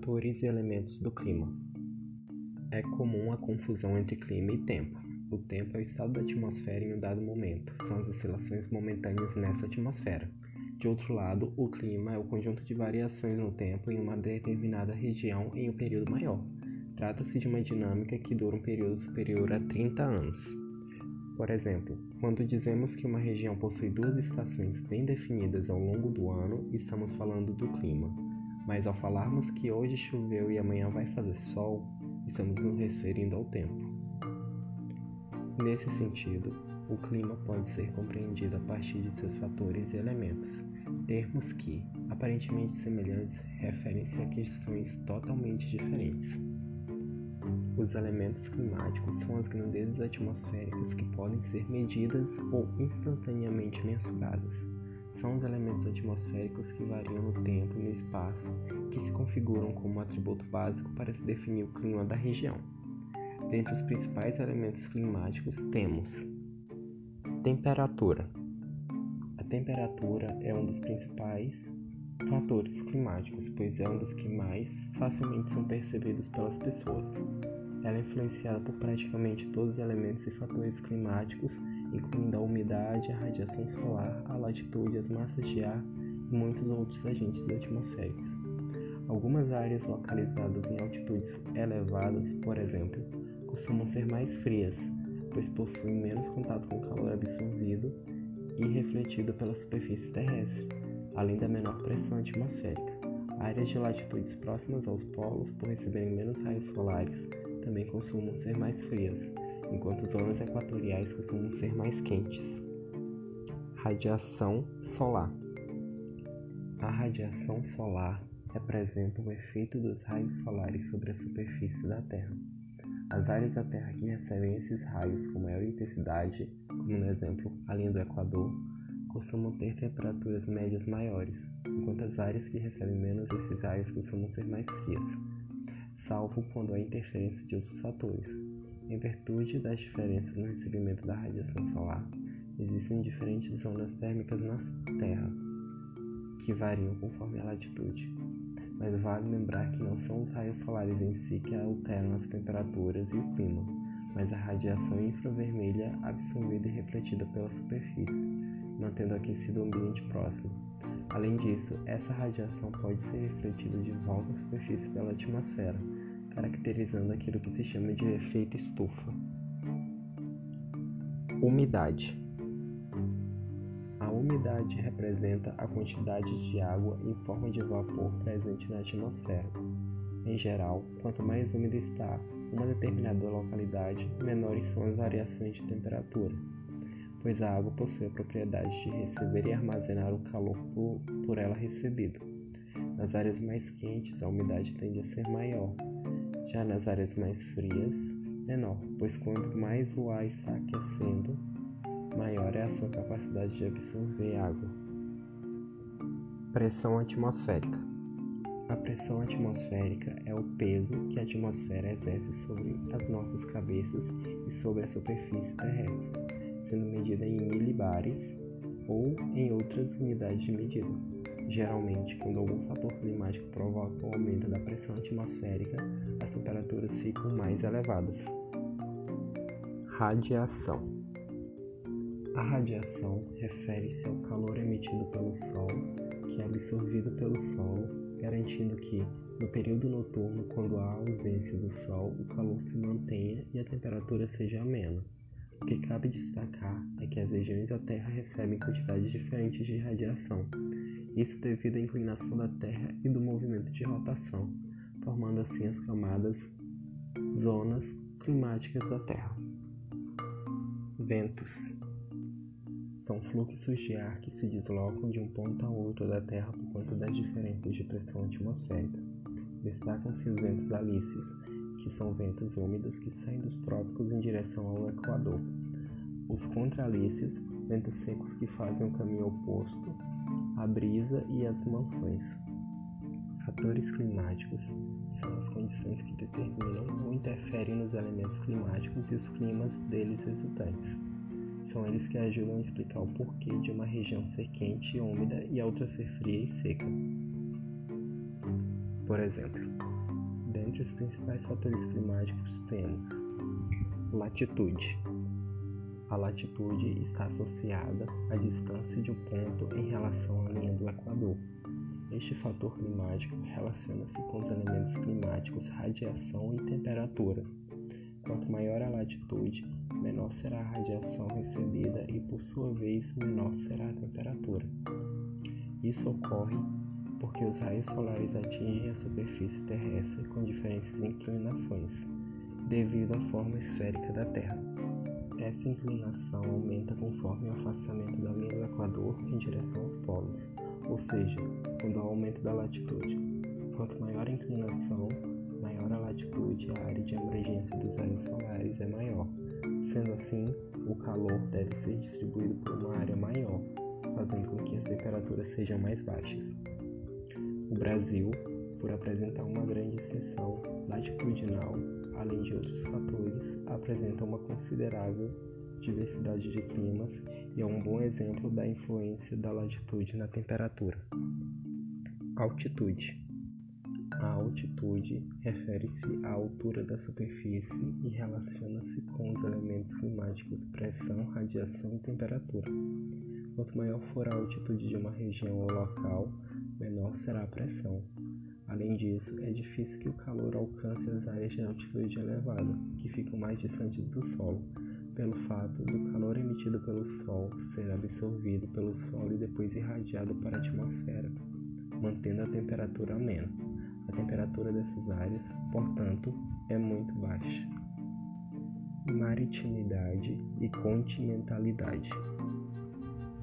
Fatores e elementos do clima. É comum a confusão entre clima e tempo. O tempo é o estado da atmosfera em um dado momento, são as oscilações momentâneas nessa atmosfera. De outro lado, o clima é o conjunto de variações no tempo em uma determinada região em um período maior. Trata-se de uma dinâmica que dura um período superior a 30 anos. Por exemplo, quando dizemos que uma região possui duas estações bem definidas ao longo do ano, estamos falando do clima. Mas ao falarmos que hoje choveu e amanhã vai fazer sol, estamos nos referindo ao tempo. Nesse sentido, o clima pode ser compreendido a partir de seus fatores e elementos. Termos que, aparentemente semelhantes, referem-se a questões totalmente diferentes. Os elementos climáticos são as grandezas atmosféricas que podem ser medidas ou instantaneamente mensuradas são os elementos atmosféricos que variam no tempo e no espaço, que se configuram como um atributo básico para se definir o clima da região. Dentre os principais elementos climáticos temos temperatura. A temperatura é um dos principais fatores climáticos, pois é um dos que mais facilmente são percebidos pelas pessoas. Ela é influenciada por praticamente todos os elementos e fatores climáticos incluindo a umidade, a radiação solar, a latitude, as massas de ar e muitos outros agentes atmosféricos. Algumas áreas localizadas em altitudes elevadas, por exemplo, costumam ser mais frias, pois possuem menos contato com o calor absorvido e refletido pela superfície terrestre, além da menor pressão atmosférica. Áreas de latitudes próximas aos polos, por receberem menos raios solares, também costumam ser mais frias, enquanto zonas equatoriais costumam ser mais quentes. Radiação solar. A radiação solar representa o efeito dos raios solares sobre a superfície da Terra. As áreas da Terra que recebem esses raios com maior intensidade, como no exemplo a linha do Equador, costumam ter temperaturas médias maiores, enquanto as áreas que recebem menos esses raios costumam ser mais frias, salvo quando há interferência de outros fatores, em virtude das diferenças no recebimento da radiação solar, existem diferentes zonas térmicas na Terra, que variam conforme a latitude. Mas vale lembrar que não são os raios solares em si que alteram as temperaturas e o clima, mas a radiação infravermelha absorvida e refletida pela superfície, mantendo aquecido o ambiente próximo. Além disso, essa radiação pode ser refletida de volta à superfície pela atmosfera, caracterizando aquilo que se chama de efeito estufa. Umidade. A umidade representa a quantidade de água em forma de vapor presente na atmosfera. Em geral, quanto mais úmida está uma determinada localidade, menores são as variações de temperatura, pois a água possui a propriedade de receber e armazenar o calor por, ela recebido. Nas áreas mais quentes, a umidade tende a ser maior, já nas áreas mais frias, menor, pois quanto mais o ar está aquecendo, maior é a sua capacidade de absorver água. Pressão atmosférica. A pressão atmosférica é o peso que a atmosfera exerce sobre as nossas cabeças e sobre a superfície terrestre, sendo medida em milibares ou em outras unidades de medida. Geralmente, quando algum fator climático provoca o aumento da pressão atmosférica, as temperaturas ficam mais elevadas. Radiação A radiação refere-se ao calor emitido pelo Sol, que é absorvido pelo solo, garantindo que, no período noturno, quando há ausência do Sol, o calor se mantenha e a temperatura seja amena. O que cabe destacar é que as regiões da Terra recebem quantidades diferentes de radiação, isso devido à inclinação da Terra e do movimento de rotação, formando assim as camadas, zonas climáticas da Terra. Ventos são fluxos de ar que se deslocam de um ponto a outro da Terra por conta das diferenças de pressão atmosférica. Destacam-se os ventos alícios, que são ventos úmidos que saem dos trópicos em direção ao Equador. Os contralícios, ventos secos que fazem o caminho oposto, a brisa e as mansões. Fatores climáticos são as condições que determinam ou interferem nos elementos climáticos e os climas deles resultantes. São eles que ajudam a explicar o porquê de uma região ser quente e úmida e a outra ser fria e seca. Por exemplo, Dentre os principais fatores climáticos temos latitude. A latitude está associada à distância de um ponto em relação à linha do Equador. Este fator climático relaciona-se com os elementos climáticos radiação e temperatura. Quanto maior a latitude, menor será a radiação recebida e, por sua vez, menor será a temperatura. Isso ocorre porque os raios solares atingem a superfície terrestre com diferentes inclinações, devido à forma esférica da Terra. Essa inclinação aumenta conforme o afastamento da linha do Equador em direção aos polos, ou seja, quando há aumento da latitude. Quanto maior a inclinação, maior a latitude e a área de abrangência dos raios solares é maior. Sendo assim, o calor deve ser distribuído por uma área maior, fazendo com que as temperaturas sejam mais baixas. O Brasil, por apresentar uma grande extensão latitudinal, além de outros fatores, apresenta uma considerável diversidade de climas e é um bom exemplo da influência da latitude na temperatura. Altitude. A altitude refere-se à altura da superfície e relaciona-se com os elementos climáticos pressão, radiação e temperatura. Quanto maior for a altitude de uma região ou local, menor será a pressão. Além disso, é difícil que o calor alcance as áreas de altitude elevada, que ficam mais distantes do solo, pelo fato do calor emitido pelo Sol ser absorvido pelo solo e depois irradiado para a atmosfera, mantendo a temperatura amena. A temperatura dessas áreas, portanto, é muito baixa. Maritimidade e continentalidade.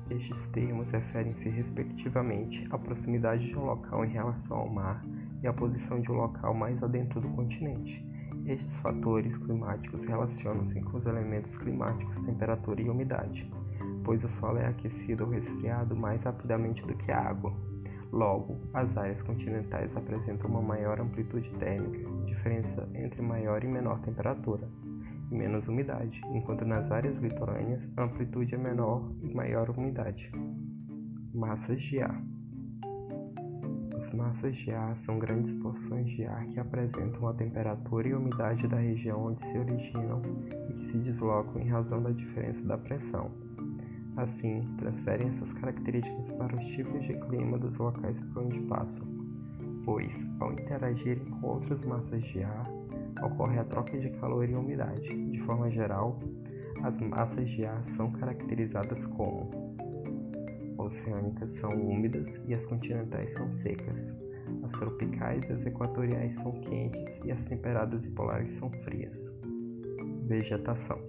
Estes termos referem-se respectivamente à proximidade de um local em relação ao mar e à posição de um local mais adentro do continente. Estes fatores climáticos relacionam-se com os elementos climáticos temperatura e umidade, pois o solo é aquecido ou resfriado mais rapidamente do que a água. Logo, as áreas continentais apresentam uma maior amplitude térmica, diferença entre maior e menor temperatura e menos umidade, enquanto nas áreas litorâneas a amplitude é menor e maior umidade. Massas de ar. As massas de ar são grandes porções de ar que apresentam a temperatura e umidade da região onde se originam e que se deslocam em razão da diferença da pressão. Assim, transferem essas características para os tipos de clima dos locais por onde passam, pois, ao interagirem com outras massas de ar, ocorre a troca de calor e umidade. De forma geral, as massas de ar são caracterizadas como oceânicas são úmidas e as continentais são secas. As tropicais e as equatoriais são quentes e as temperadas e polares são frias. Vegetação.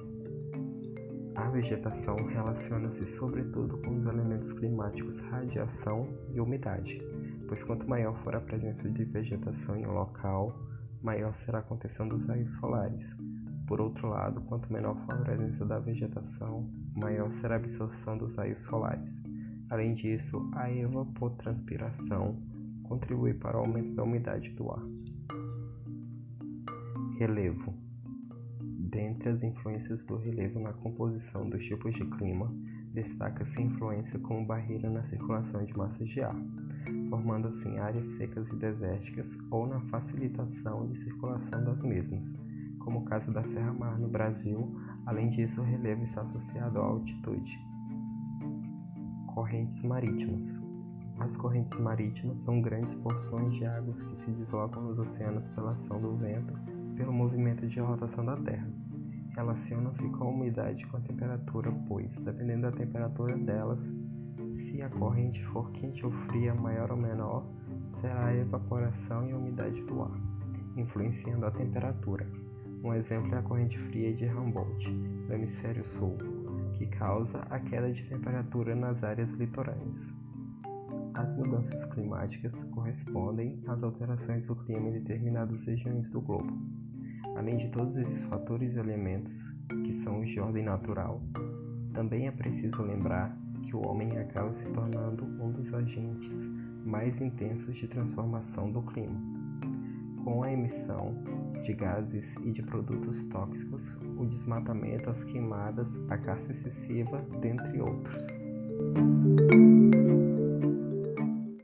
A vegetação relaciona-se sobretudo com os elementos climáticos radiação e umidade, pois quanto maior for a presença de vegetação em um local, maior será a contenção dos raios solares. Por outro lado, quanto menor for a presença da vegetação, maior será a absorção dos raios solares. Além disso, a evapotranspiração contribui para o aumento da umidade do ar. Relevo. Dentre as influências do relevo na composição dos tipos de clima, destaca-se a influência como barreira na circulação de massas de ar formando assim áreas secas e desérticas ou na facilitação de circulação das mesmas, como o caso da Serra Mar no Brasil. Além disso, o relevo está associado à altitude. Correntes marítimas. As correntes marítimas são grandes porções de águas que se deslocam nos oceanos pela ação do vento pelo movimento de rotação da Terra. Relacionam-se com a umidade e com a temperatura, pois, dependendo da temperatura delas, se a corrente for quente ou fria, maior ou menor, será a evaporação e a umidade do ar, influenciando a temperatura. Um exemplo é a corrente fria de Humboldt, no hemisfério sul, que causa a queda de temperatura nas áreas litorâneas. As mudanças climáticas correspondem às alterações do clima em determinadas regiões do globo. Além de todos esses fatores e elementos, que são de ordem natural, também é preciso lembrar que o homem acaba se tornando um dos agentes mais intensos de transformação do clima. Com a emissão de gases e de produtos tóxicos, o desmatamento, as queimadas, a caça excessiva, dentre outros.